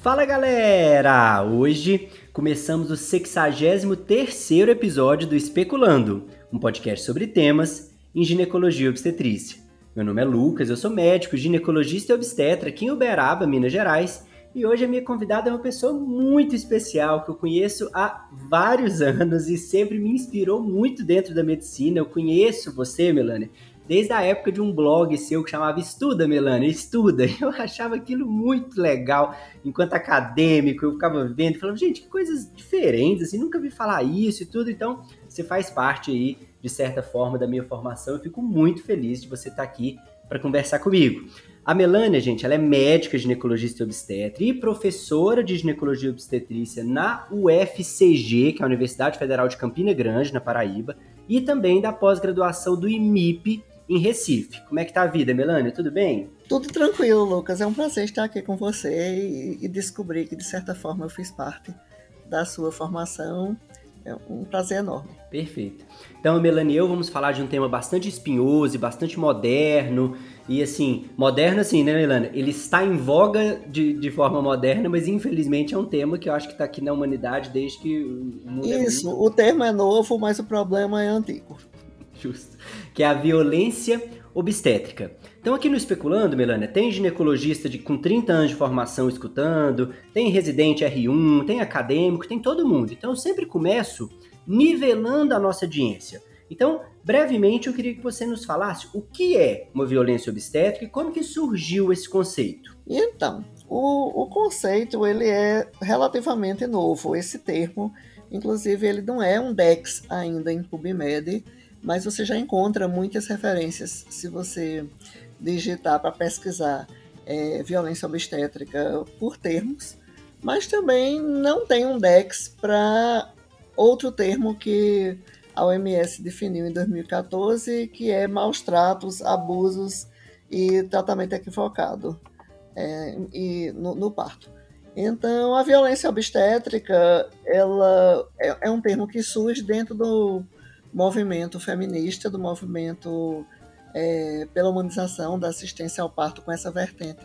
Fala galera! Hoje começamos o 63º episódio do Especulando, um podcast sobre temas em ginecologia e obstetrícia. Meu nome é Lucas, eu sou médico, ginecologista e obstetra aqui em Uberaba, Minas Gerais, e hoje a minha convidada é uma pessoa muito especial que eu conheço há vários anos e sempre me inspirou muito dentro da medicina. Eu conheço você, Melania, desde a época de um blog seu que chamava Estuda, Melania, Estuda. Eu achava aquilo muito legal. Enquanto acadêmico, eu ficava vendo falava, gente, que coisas diferentes, assim, nunca vi falar isso e tudo. Então, você faz parte aí, de certa forma, da minha formação. Eu fico muito feliz de você estar aqui para conversar comigo. A Melânia, gente, ela é médica ginecologista e obstetra e professora de ginecologia e obstetrícia na UFCG, que é a Universidade Federal de Campina Grande, na Paraíba, e também da pós-graduação do IMIP, em Recife. Como é que tá a vida, Melania? Tudo bem? Tudo tranquilo, Lucas. É um prazer estar aqui com você e, e descobrir que, de certa forma, eu fiz parte da sua formação. É um prazer enorme. Perfeito. Então, Melanie e eu vamos falar de um tema bastante espinhoso e bastante moderno. E assim, moderno assim, né, Melania? Ele está em voga de, de forma moderna, mas infelizmente é um tema que eu acho que está aqui na humanidade desde que o mundo é Isso, é o termo é novo, mas o problema é antigo. Justo. Que é a violência obstétrica. Então, aqui no Especulando, Melania, tem ginecologista de, com 30 anos de formação escutando, tem residente R1, tem acadêmico, tem todo mundo. Então, eu sempre começo nivelando a nossa audiência. Então, brevemente, eu queria que você nos falasse o que é uma violência obstétrica e como que surgiu esse conceito. Então, o, o conceito ele é relativamente novo. Esse termo, inclusive, ele não é um DEX ainda em PubMed, mas você já encontra muitas referências se você digitar para pesquisar é, violência obstétrica por termos, mas também não tem um DEX para outro termo que a OMS definiu em 2014, que é maus tratos, abusos e tratamento equivocado é, e no, no, parto. Então, a violência obstétrica ela é, é um termo que surge dentro do movimento feminista, do movimento é, pela humanização da assistência ao parto com essa vertente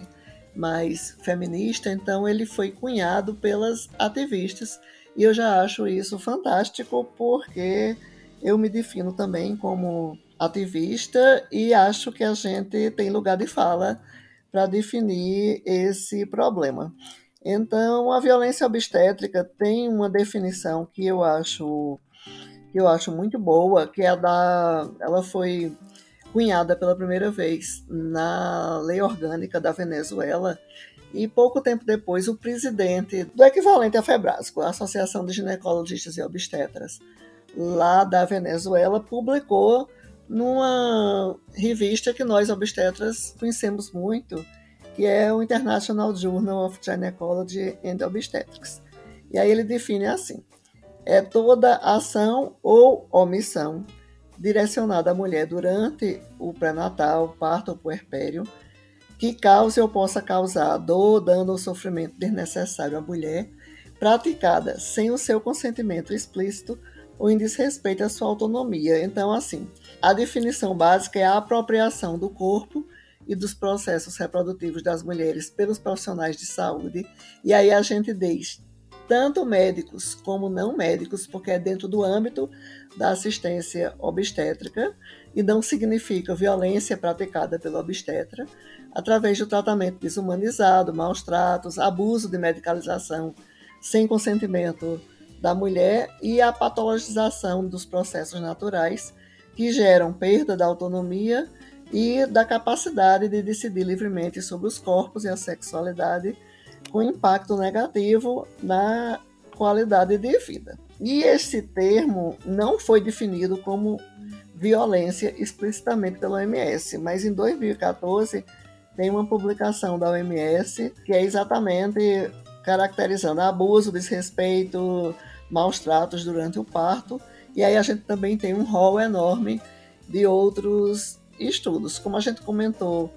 mais feminista, então ele foi cunhado pelas ativistas e eu já acho isso fantástico porque eu me defino também como ativista e acho que a gente tem lugar de fala para definir esse problema. Então, a violência obstétrica tem uma definição que eu acho que eu acho muito boa, que é a da. Ela foi cunhada pela primeira vez na lei orgânica da Venezuela. E pouco tempo depois, o presidente do equivalente à FEBRASCO, a Associação de Ginecologistas e Obstetras, lá da Venezuela, publicou numa revista que nós obstetras conhecemos muito, que é o International Journal of Gynecology and Obstetrics. E aí ele define assim: é toda ação ou omissão direcionada à mulher durante o pré-natal, parto ou puerpério, que cause ou possa causar dor, dano ou sofrimento desnecessário à mulher, praticada sem o seu consentimento explícito ou em desrespeito à sua autonomia. Então, assim, a definição básica é a apropriação do corpo e dos processos reprodutivos das mulheres pelos profissionais de saúde. E aí a gente diz tanto médicos como não médicos, porque é dentro do âmbito da assistência obstétrica e não significa violência praticada pelo obstetra, através do tratamento desumanizado, maus tratos, abuso de medicalização sem consentimento da mulher e a patologização dos processos naturais que geram perda da autonomia e da capacidade de decidir livremente sobre os corpos e a sexualidade com impacto negativo na qualidade de vida. E esse termo não foi definido como violência explicitamente pela OMS, mas em 2014 tem uma publicação da OMS que é exatamente caracterizando abuso, desrespeito, maus tratos durante o parto. E aí a gente também tem um rol enorme de outros estudos. Como a gente comentou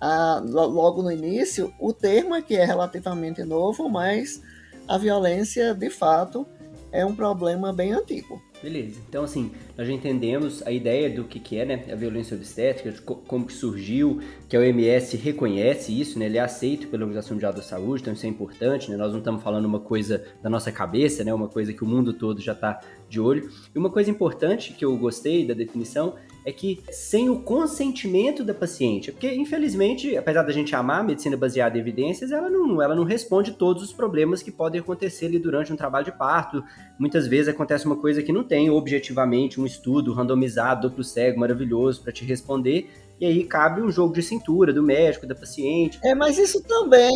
a, logo no início, o termo aqui é relativamente novo, mas a violência, de fato, é um problema bem antigo. Beleza. Então, assim, nós já entendemos a ideia do que, que é, né? A violência obstétrica, de como que surgiu, que a OMS reconhece isso, né? Ele é aceito pela Organização Mundial da Saúde, então isso é importante, né? Nós não estamos falando uma coisa da nossa cabeça, né? Uma coisa que o mundo todo já está de olho. E uma coisa importante que eu gostei da definição é que sem o consentimento da paciente, porque infelizmente, apesar da gente amar a medicina baseada em evidências, ela não, ela não responde todos os problemas que podem acontecer ali durante um trabalho de parto. Muitas vezes acontece uma coisa que não tem objetivamente um estudo randomizado, duplo cego, maravilhoso para te responder, e aí cabe um jogo de cintura do médico, da paciente. É, mas isso também,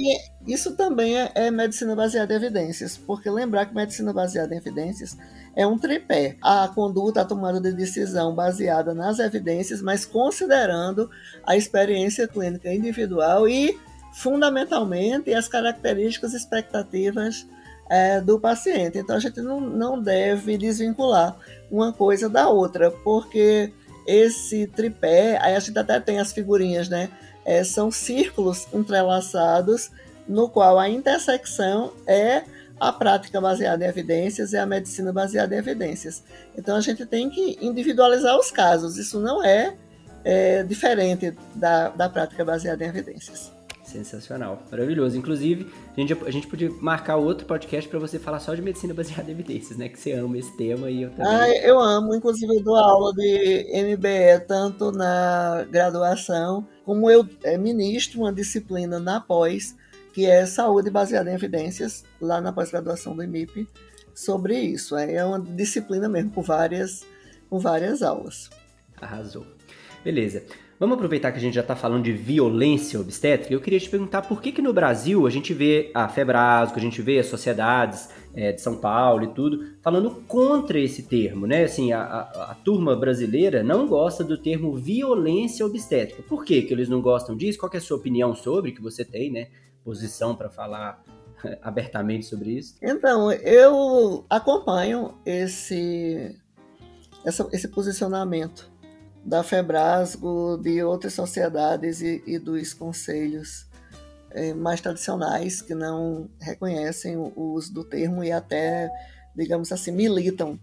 isso também é, é medicina baseada em evidências, porque lembrar que medicina baseada em evidências é um tripé. A conduta, a tomada de decisão baseada nas evidências, mas considerando a experiência clínica individual e, fundamentalmente, as características expectativas é, do paciente. Então, a gente não, não deve desvincular uma coisa da outra, porque esse tripé, aí a gente até tem as figurinhas, né? É, são círculos entrelaçados, no qual a intersecção é a prática baseada em evidências e a medicina baseada em evidências. Então a gente tem que individualizar os casos, isso não é, é diferente da, da prática baseada em evidências. Sensacional, maravilhoso. Inclusive, a gente, a gente podia marcar outro podcast para você falar só de medicina baseada em evidências, né? Que você ama esse tema e eu também. Ah, eu amo, inclusive eu dou aula de MBE tanto na graduação como eu é, ministro uma disciplina na pós, que é saúde baseada em evidências, lá na pós-graduação do IMIP, sobre isso. É uma disciplina mesmo, com várias, com várias aulas. Arrasou. Beleza. Vamos aproveitar que a gente já está falando de violência obstétrica. Eu queria te perguntar por que, que no Brasil a gente vê a Febrasco, a gente vê as sociedades é, de São Paulo e tudo falando contra esse termo, né? Assim, a, a, a, turma brasileira não gosta do termo violência obstétrica. Por que, que eles não gostam disso? Qual é a sua opinião sobre que você tem, né? Posição para falar abertamente sobre isso? Então, eu acompanho esse, essa, esse posicionamento da Febrasgo, de outras sociedades e, e dos conselhos é, mais tradicionais que não reconhecem o, o, uso do termo e até, digamos assim, militam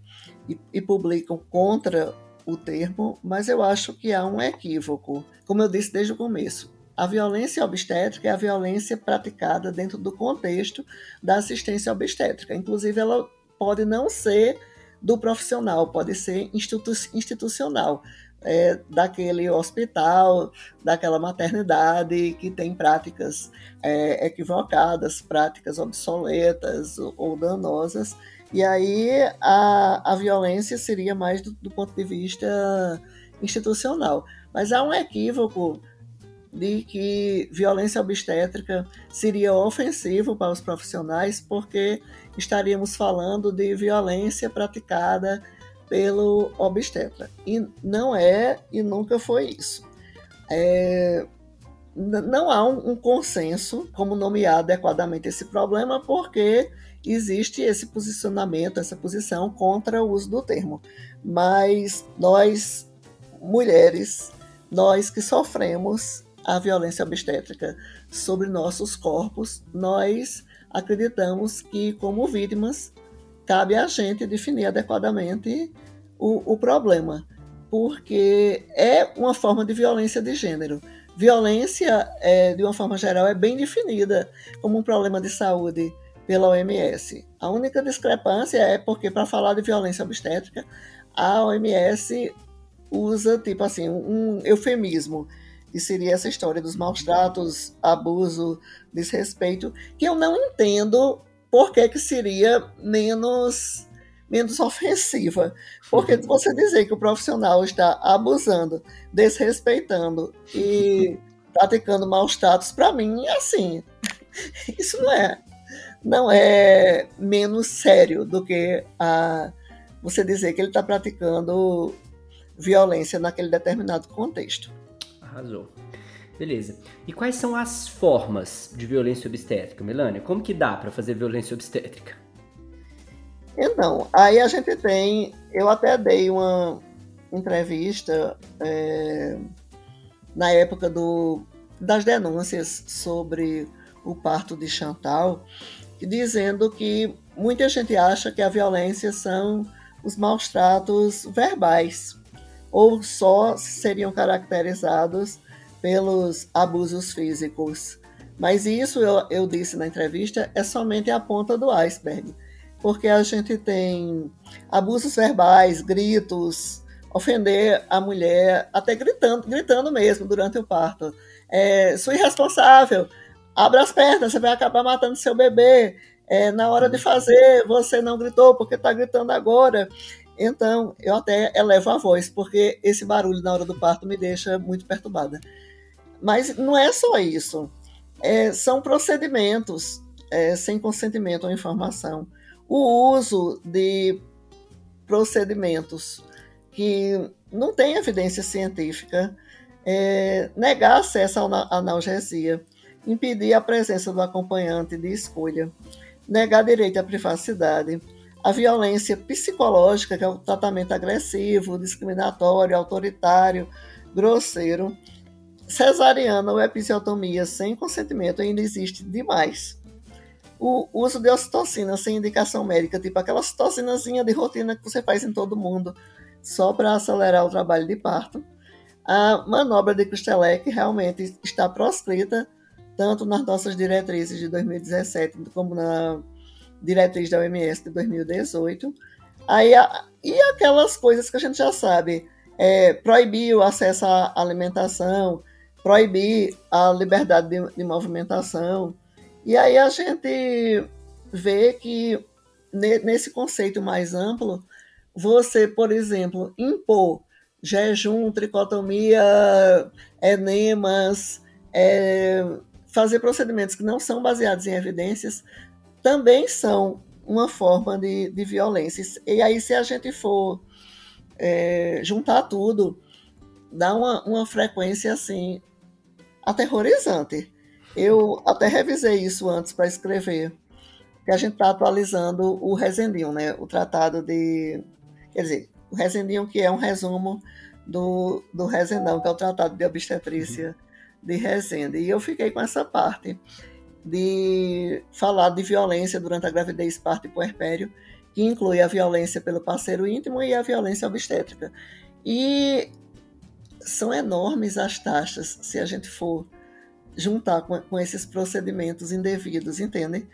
e, e publicam contra o termo, mas eu acho que há um equívoco. Como eu disse desde o começo, a violência obstétrica é a violência praticada dentro do contexto da assistência obstétrica. Inclusive, ela pode não ser do profissional, pode ser institu institucional é, daquele hospital, daquela maternidade que tem práticas é, equivocadas, práticas obsoletas ou, ou, danosas. E aí a, a violência seria mais do, do ponto de vista institucional. Mas há um equívoco de que violência obstétrica seria ofensivo para os profissionais, porque estaríamos falando de violência praticada pelo obstetra. E não é e nunca foi isso. É, não há um, um, consenso como nomear adequadamente esse problema, porque existe esse posicionamento, essa posição contra o uso do termo. Mas nós, mulheres, nós que sofremos a violência obstétrica sobre nossos corpos, nós acreditamos que, como vítimas, cabe a gente definir adequadamente o, o problema, porque é uma forma de violência de gênero. Violência, é, de uma forma geral, é bem definida como um problema de saúde pela OMS. A única discrepância é porque, para falar de violência obstétrica, a OMS usa, tipo assim, um eufemismo, e seria essa história dos maus tratos, abuso, desrespeito, que eu não entendo por que, que seria menos, menos ofensiva. Porque você dizer que o profissional está abusando, desrespeitando e praticando maus tratos, para mim, é assim. Isso não é, não é menos sério do que a, você dizer que ele está praticando violência naquele determinado contexto. Arrasou. Beleza. E quais são as formas de violência obstétrica, Melania? Como que dá para fazer violência obstétrica? Então, aí a gente tem. Eu até dei uma entrevista é, na época do, das denúncias sobre o parto de Chantal, dizendo que muita gente acha que a violência são os maus tratos verbais, ou só seriam caracterizados pelos abusos físicos. Mas isso, eu, eu disse na entrevista, é somente a ponta do iceberg, porque a gente tem abusos verbais, gritos, ofender a mulher, até gritando, gritando mesmo durante o parto. É, sou irresponsável, abra as pernas, você vai acabar matando seu bebê. É, na hora de fazer, você não gritou porque está gritando agora. Então, eu até elevo a voz, porque esse barulho na hora do parto me deixa muito perturbada. Mas não é só isso. É, são procedimentos é, sem consentimento ou informação. O uso de procedimentos que não têm evidência científica, é, negar acesso à analgesia, impedir a presença do acompanhante de escolha, negar direito à privacidade, a violência psicológica, que é o tratamento agressivo, discriminatório, autoritário, grosseiro, cesariana ou episiotomia sem consentimento ainda existe demais. O uso de ocitocina sem indicação médica, tipo aquela ocitocinazinha de rotina que você faz em todo mundo, só para acelerar o trabalho de parto. A manobra de Kostelec realmente está proscrita, tanto nas nossas diretrizes de 2017 como na diretriz da OMS de 2018. Aí, e aquelas coisas que a gente já sabe, é, proibir o acesso à alimentação, proibir a liberdade de, de movimentação. E aí a gente vê que nesse conceito mais amplo, você, por exemplo, impor jejum, tricotomia, enemas, é, fazer procedimentos que não são baseados em evidências, também são uma forma de, de violência. E aí, se a gente for é, juntar tudo, dá uma, uma frequência assim aterrorizante. Eu até revisei isso antes para escrever, que a gente está atualizando o Resendinho, né? O tratado de. Quer dizer, o Resendinho, que é um resumo do, do Resendão, que é o tratado de obstetrícia de Resende. E eu fiquei com essa parte de falar de violência durante a gravidez, parto e puerpério, que inclui a violência pelo parceiro íntimo e a violência obstétrica. E são enormes as taxas se a gente for juntar com, com esses procedimentos indevidos, entendem?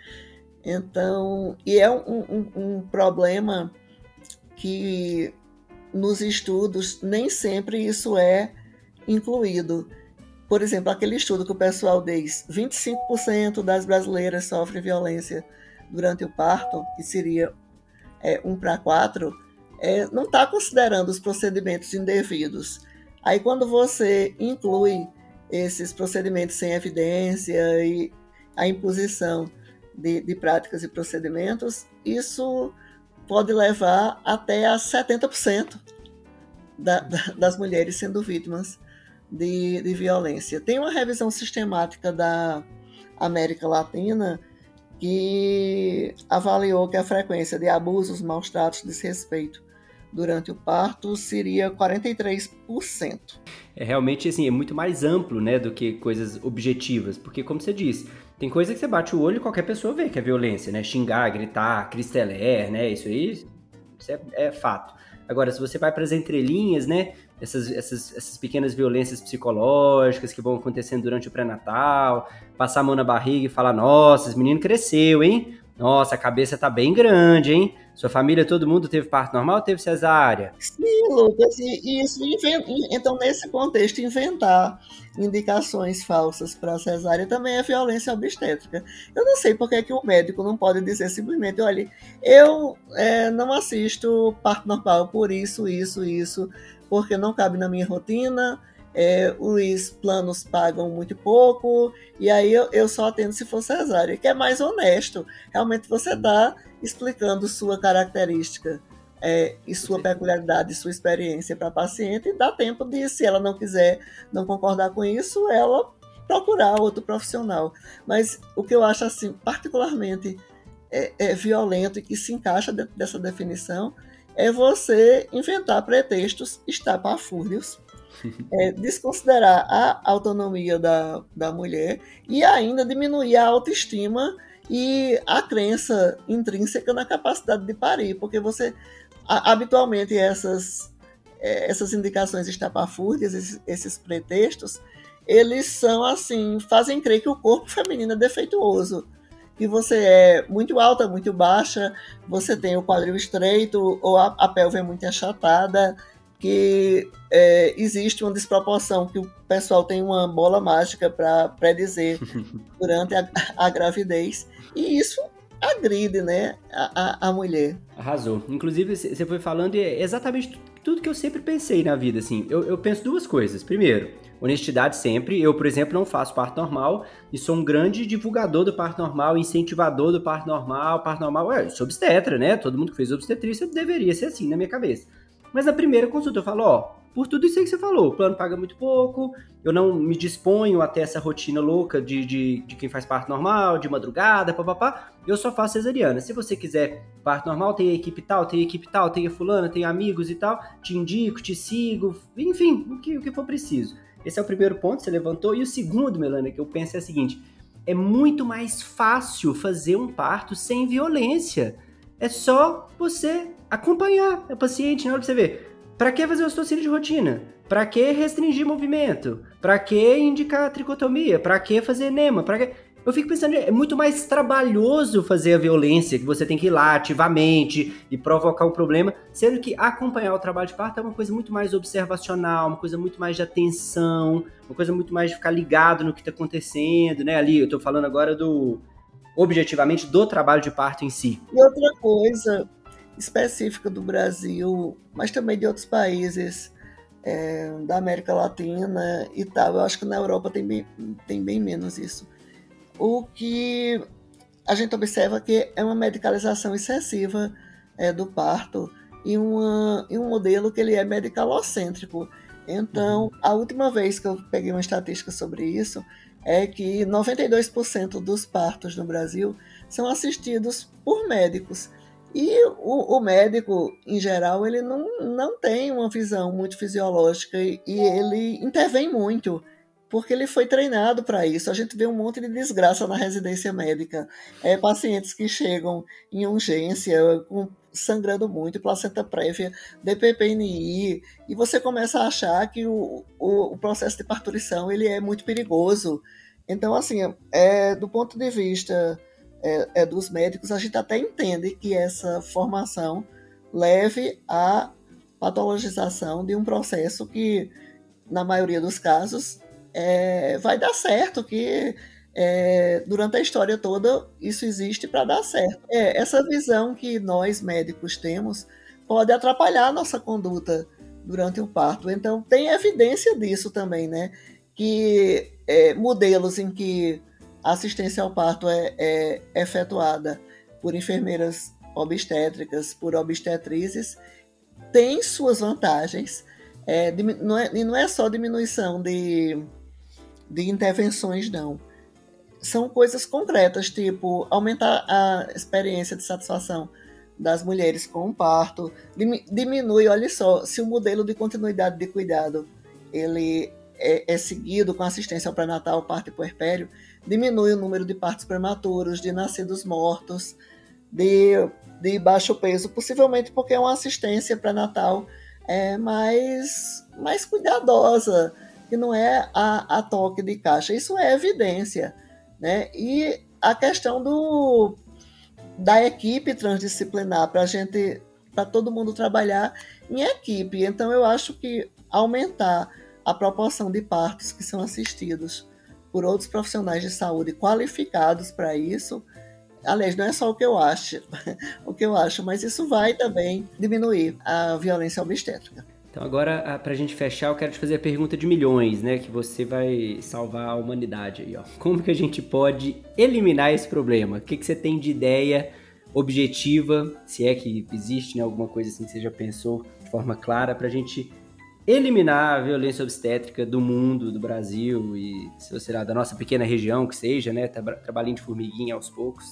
Então, e é um, um, um problema que nos estudos nem sempre isso é incluído. Por exemplo, aquele estudo que o pessoal diz: 25% das brasileiras sofrem violência durante o parto, que seria é, 1 para 4, é, não está considerando os procedimentos indevidos. Aí, quando você inclui esses procedimentos sem evidência e a imposição de, de práticas e procedimentos, isso pode levar até a 70% da, da, das mulheres sendo vítimas de, de violência. Tem uma revisão sistemática da América Latina que avaliou que a frequência de abusos, maus tratos, desrespeito durante o parto seria 43%. É realmente assim, é muito mais amplo, né, do que coisas objetivas, porque como você disse, tem coisa que você bate o olho e qualquer pessoa vê que é violência, né? Xingar, gritar, cristeler, né? Isso aí, isso é, é fato. Agora, se você vai para as entrelinhas, né? Essas, essas, essas pequenas violências psicológicas que vão acontecendo durante o pré-natal, passar a mão na barriga e falar: nossa, esse menino cresceu, hein? Nossa, a cabeça tá bem grande, hein? Sua família, todo mundo teve parto normal ou teve cesárea? Sim, Lucas, e isso, então nesse contexto, inventar indicações falsas para cesárea também é violência obstétrica. Eu não sei por que, que o médico não pode dizer simplesmente, olha, eu é, não assisto parto normal por isso, isso, isso, porque não cabe na minha rotina, é, os planos pagam muito pouco, e aí eu, eu só atendo se for cesárea, que é mais honesto. Realmente você está explicando sua característica é, e sua peculiaridade, sua experiência para a paciente, e dá tempo de, se ela não quiser não concordar com isso, ela procurar outro profissional. Mas o que eu acho assim particularmente é, é violento e que se encaixa dentro dessa definição é você inventar pretextos estapafúrdios é, desconsiderar a autonomia da, da mulher e ainda diminuir a autoestima e a crença intrínseca na capacidade de parir, porque você habitualmente essas, é, essas indicações estapafúrdias, esses, esses pretextos, eles são assim, fazem crer que o corpo feminino é defeituoso. Que você é muito alta, muito baixa, você tem o quadril estreito ou a, a pelve é muito achatada, que é, existe uma desproporção, que o pessoal tem uma bola mágica para predizer durante a, a, gravidez. E isso agride né, a, a, mulher. Arrasou. Inclusive, você foi falando exatamente tudo que eu sempre pensei na vida. Assim. Eu, eu penso duas coisas. Primeiro, honestidade sempre. Eu, por exemplo, não faço parto normal e sou um grande divulgador do parto normal, incentivador do parto normal. Parto normal, é, eu sou obstetra, né? Todo mundo que fez obstetrícia deveria ser assim na minha cabeça. Mas na primeira consulta eu falo, ó, por tudo isso aí que você falou, o plano paga muito pouco, eu não me disponho até essa rotina louca de, de, de quem faz parto normal, de madrugada, papapá, eu só faço cesariana. Se você quiser parto normal, tem a equipe tal, tem a equipe tal, tem a fulana, tem amigos e tal, te indico, te sigo, enfim, o que, o que for preciso. Esse é o primeiro ponto, você levantou. E o segundo, Melania, que eu penso é o seguinte: é muito mais fácil fazer um parto sem violência. É só você acompanhar a paciente na hora pra você ver. Para que fazer ocitocina de rotina? Para que restringir movimento? Para que indicar tricotomia? Para que fazer enema? Para que eu fico pensando, é muito mais trabalhoso fazer a violência, que você tem que ir lá ativamente e provocar o problema, sendo que acompanhar o trabalho de parto é uma coisa muito mais observacional, uma coisa muito mais de atenção, uma coisa muito mais de ficar ligado no que está acontecendo, né? Ali, eu estou falando agora do objetivamente do trabalho de parto em si. E outra coisa específica do Brasil, mas também de outros países é, da América Latina e tal. Eu acho que na Europa tem bem, tem bem menos isso. O que a gente observa que é uma medicalização excessiva é, do parto e, uma, e um modelo que ele é medicalocêntrico. Então, a última vez que eu peguei uma estatística sobre isso é que 92% dos partos no Brasil são assistidos por médicos. E o, o, médico, em geral, ele não, não tem uma visão muito fisiológica e, e ele intervém muito porque ele foi treinado para isso. A gente vê um monte de desgraça na residência médica. É, pacientes que chegam em urgência, com, sangrando muito, placenta prévia, DPPNI, e você começa a achar que o, o, o processo de parturição ele é muito perigoso. Então, assim, é, do ponto de vista é, é, dos médicos, a gente até entende que essa formação leve à patologização de um processo que, na maioria dos casos, é, vai dar certo, que é, durante a história toda isso existe para dar certo. É, essa visão que nós médicos temos pode atrapalhar a nossa conduta durante o parto. Então tem evidência disso também, né? Que é, modelos em que a assistência ao parto é, é efetuada por enfermeiras obstétricas, por obstetrizes, tem suas vantagens. É, não é, e não é só diminuição de de intervenções, não. São coisas concretas, tipo aumentar a experiência de satisfação das mulheres com o parto, diminui, olha só, se o modelo de continuidade de cuidado ele é, é seguido com assistência ao pré-natal, parto e puerpério, diminui o número de partos prematuros, de nascidos mortos, de, de baixo peso, possivelmente porque é uma assistência pré-natal é, mais, mais cuidadosa, que não é a, a toque de caixa. Isso é evidência. Né? E a questão do, da equipe transdisciplinar, para gente, para todo mundo trabalhar em equipe. Então eu acho que aumentar a proporção de partos que são assistidos por outros profissionais de saúde qualificados para isso, aliás, não é só o que eu acho, o que eu acho, mas isso vai também diminuir a violência obstétrica. Então agora, para a gente fechar, eu quero te fazer a pergunta de milhões, né? Que você vai salvar a humanidade aí, ó. Como que a gente pode eliminar esse problema? O que, que você tem de ideia objetiva, se é que existe né, alguma coisa assim que você já pensou de forma clara, para a gente eliminar a violência obstétrica do mundo, do Brasil e, se você lá, da nossa pequena região que seja, né? Trabalhinho de formiguinha aos poucos.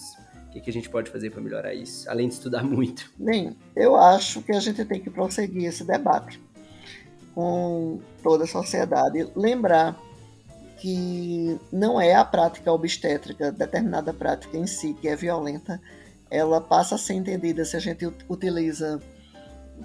O que, que a gente pode fazer para melhorar isso, além de estudar muito? Bem, eu acho que a gente tem que prosseguir esse debate com toda a sociedade. Lembrar que não é a prática obstétrica, determinada prática em si, que é violenta, ela passa a ser entendida se a gente utiliza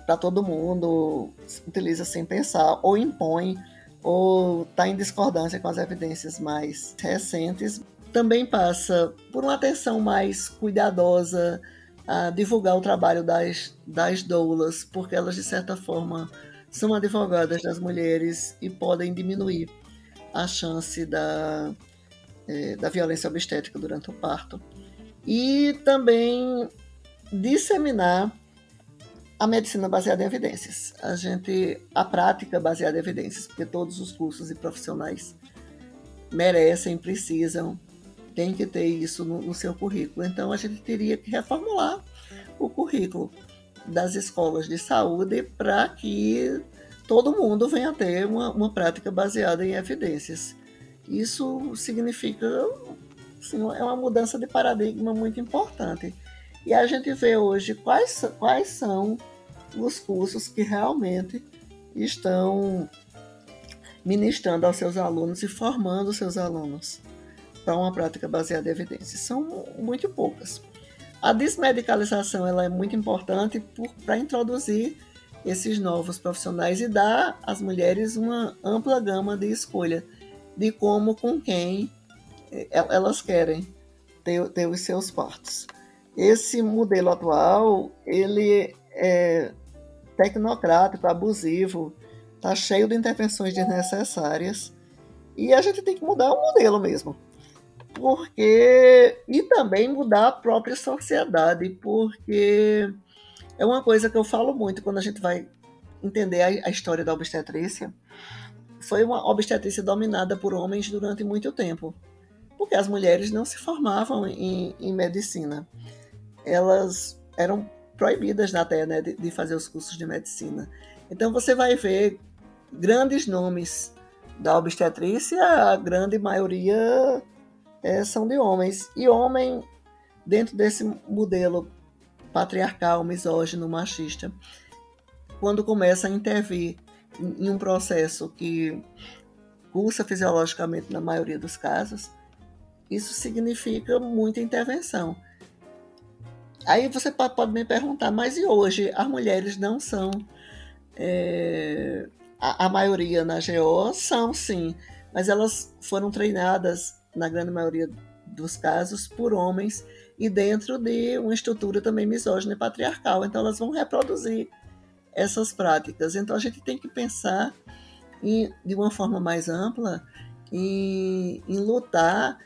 para todo mundo, utiliza sem pensar, ou impõe, ou está em discordância com as evidências mais recentes. Também passa por uma atenção mais cuidadosa a divulgar o trabalho das, das doulas, porque elas, de certa forma, são advogadas das mulheres e podem diminuir a chance da, é, da violência obstétrica durante o parto. E também disseminar a medicina baseada em evidências. A gente a prática baseada em evidências, porque todos os cursos e profissionais merecem, precisam, tem que ter isso no, no seu currículo. Então a gente teria que reformular o currículo das escolas de saúde para que todo mundo venha ter uma, uma prática baseada em evidências. Isso significa assim, é uma mudança de paradigma muito importante. E a gente vê hoje quais, quais são os cursos que realmente estão ministrando aos seus alunos e formando seus alunos para uma prática baseada em evidências. São muito poucas. A desmedicalização ela é muito importante para introduzir esses novos profissionais e dar às mulheres uma ampla gama de escolha de como, com quem eh, elas querem ter, ter os seus partos. Esse modelo atual, ele é tecnocrático, abusivo, está cheio de intervenções desnecessárias e a gente tem que mudar o modelo mesmo. Porque e também mudar a própria sociedade, porque é uma coisa que eu falo muito quando a gente vai entender a, a história da obstetrícia. Foi uma obstetrícia dominada por homens durante muito tempo, porque as mulheres não se formavam em, em medicina. Elas eram proibidas até né, de, de fazer os cursos de medicina. Então você vai ver grandes nomes da obstetrícia, a grande maioria é, são de homens. E homem, dentro desse modelo patriarcal, misógino, machista, quando começa a intervir em um processo que cursa fisiologicamente na maioria dos casos, isso significa muita intervenção. Aí você pode me perguntar, mas e hoje as mulheres não são é, a, a, maioria na GO são sim, mas elas foram treinadas na grande maioria dos casos por homens e dentro de uma estrutura também misógina e patriarcal. Então elas vão reproduzir essas práticas. Então a gente tem que pensar em, de uma forma mais ampla em, em lutar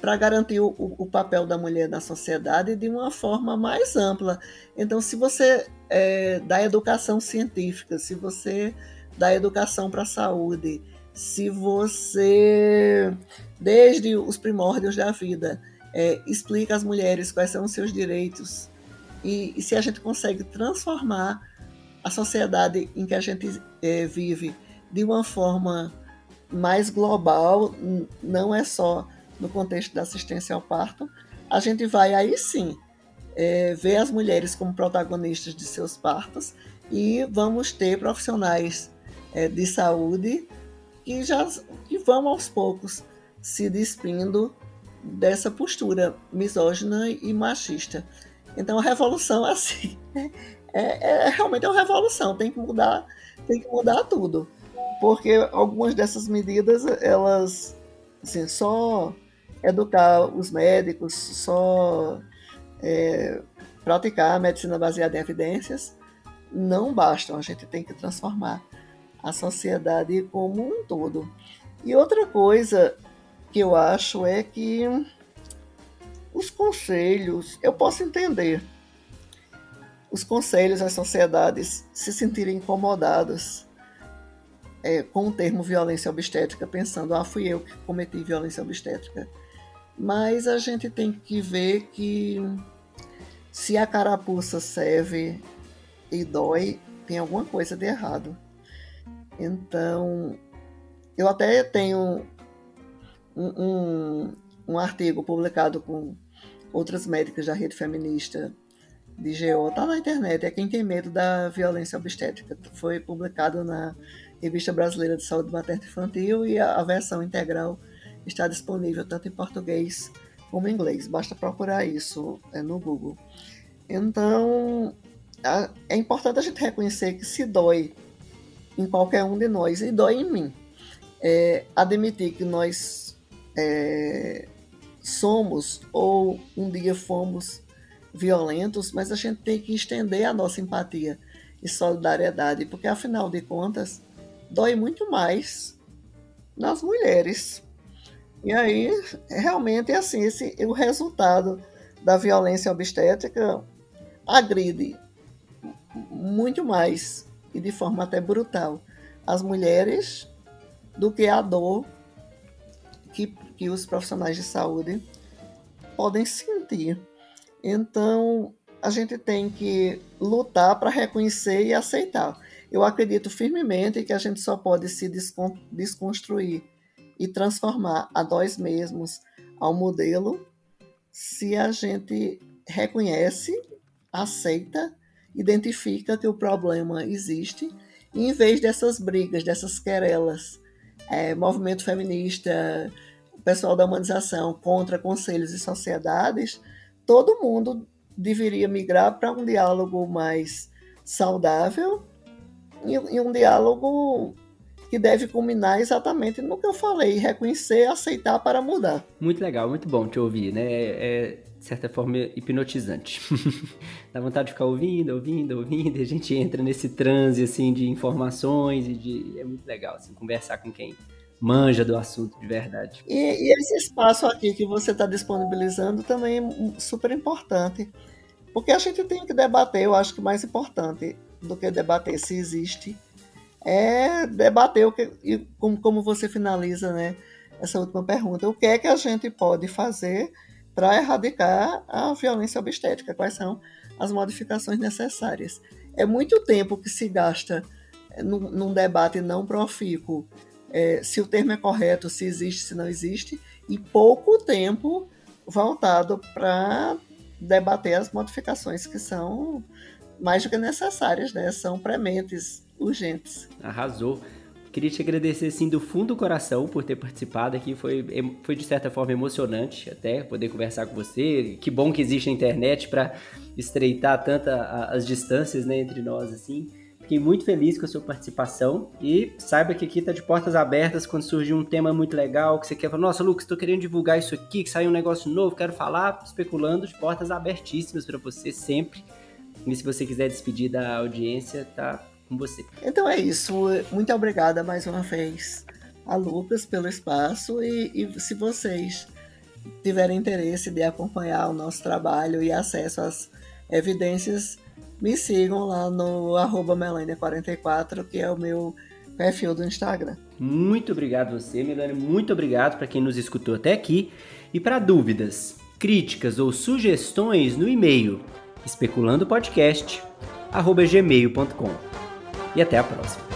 para garantir o, o, papel da mulher na sociedade de uma forma mais ampla. Então, se você é, dá educação científica, se você dá educação para a saúde, se você, desde os primórdios da vida, é, explica às mulheres quais são os seus direitos e, e, se a gente consegue transformar a sociedade em que a gente é, vive de uma forma mais global, não é só no contexto da assistência ao parto, a gente vai aí sim é, ver as mulheres como protagonistas de seus partos e vamos ter profissionais é, de saúde que já que vão aos poucos se despindo dessa postura misógina e machista. Então a revolução assim é, é, realmente é uma revolução, tem que mudar, tem que mudar tudo, porque algumas dessas medidas elas assim, só educar os médicos, só é, praticar a medicina baseada em evidências não bastam, a gente tem que transformar a sociedade como um todo. E outra coisa que eu acho é que os conselhos, eu posso entender os conselhos, as sociedades se sentirem incomodadas é, com o termo violência obstétrica, pensando, ah, fui eu que cometi violência obstétrica. Mas a gente tem que ver que se a carapuça serve e dói, tem alguma coisa de errado. Então, eu até tenho um, um, um artigo publicado com outras médicas da rede feminista de GO, tá na internet, é Quem Tem Medo da Violência Obstétrica. Foi publicado na Revista Brasileira de Saúde Materna Infantil e a, a versão integral está disponível tanto em português como em inglês. Basta procurar isso é, no Google. Então, é importante a gente reconhecer que se dói em qualquer um de nós, e dói em mim, é, admitir que nós é, somos ou um dia fomos violentos, mas a gente tem que estender a nossa empatia e solidariedade, porque afinal de contas, dói muito mais nas mulheres. E aí, realmente, é assim, esse, o resultado da violência obstétrica agride muito mais e de forma até brutal as mulheres do que a dor que, que os profissionais de saúde podem sentir. Então, a gente tem que lutar para reconhecer e aceitar. Eu acredito firmemente que a gente só pode se desconstruir e transformar a nós mesmos ao modelo se a gente reconhece, aceita, identifica que o problema existe e em vez dessas brigas, dessas querelas, é, movimento feminista, pessoal da humanização contra conselhos e sociedades, todo mundo deveria migrar para um diálogo mais saudável e, e um diálogo que deve culminar exatamente no que eu falei, reconhecer, aceitar para mudar. Muito legal, muito bom te ouvir, né? É, é de certa forma, hipnotizante. Dá vontade de ficar ouvindo, ouvindo, ouvindo, e a gente entra nesse transe, assim, de informações e de... É muito legal, assim, conversar com quem manja do assunto de verdade. E, e esse espaço aqui que você está disponibilizando também é super importante, porque a gente tem que debater, eu acho que mais importante do que debater se existe, é debater o que, e como, como você finaliza, né, essa última pergunta, o que é que a gente pode fazer para erradicar a violência obstétrica, quais são as modificações necessárias. É muito tempo que se gasta eh, num, num debate não profícuo é, se o termo é correto, se existe, se não existe, e pouco tempo voltado para debater as modificações que são mais do que necessárias, né? São prementes, urgentes. Arrasou. Queria te agradecer, assim, do fundo do coração por ter participado aqui. Foi, foi de certa forma emocionante até poder conversar com você. Que bom que existe a internet para estreitar tanta as distâncias né, entre nós, assim. Fiquei muito feliz com a sua participação e saiba que aqui está de portas abertas quando surgir um tema muito legal que você quer falar, nossa, Lucas, estou querendo divulgar isso aqui, que saiu um negócio novo, quero falar, especulando, de portas abertíssimas para você sempre. E se você quiser despedir da audiência, tá com você. Então é isso. Muito obrigada mais uma vez a Lucas pelo espaço e, e se vocês tiverem interesse de acompanhar o nosso trabalho e acesso às evidências, me sigam lá no arroba 44 que é o meu perfil do Instagram. Muito obrigado você, Melania. Muito obrigado para quem nos escutou até aqui. E para dúvidas, críticas ou sugestões no e-mail especulandopodcast@gmail.com e até a próxima.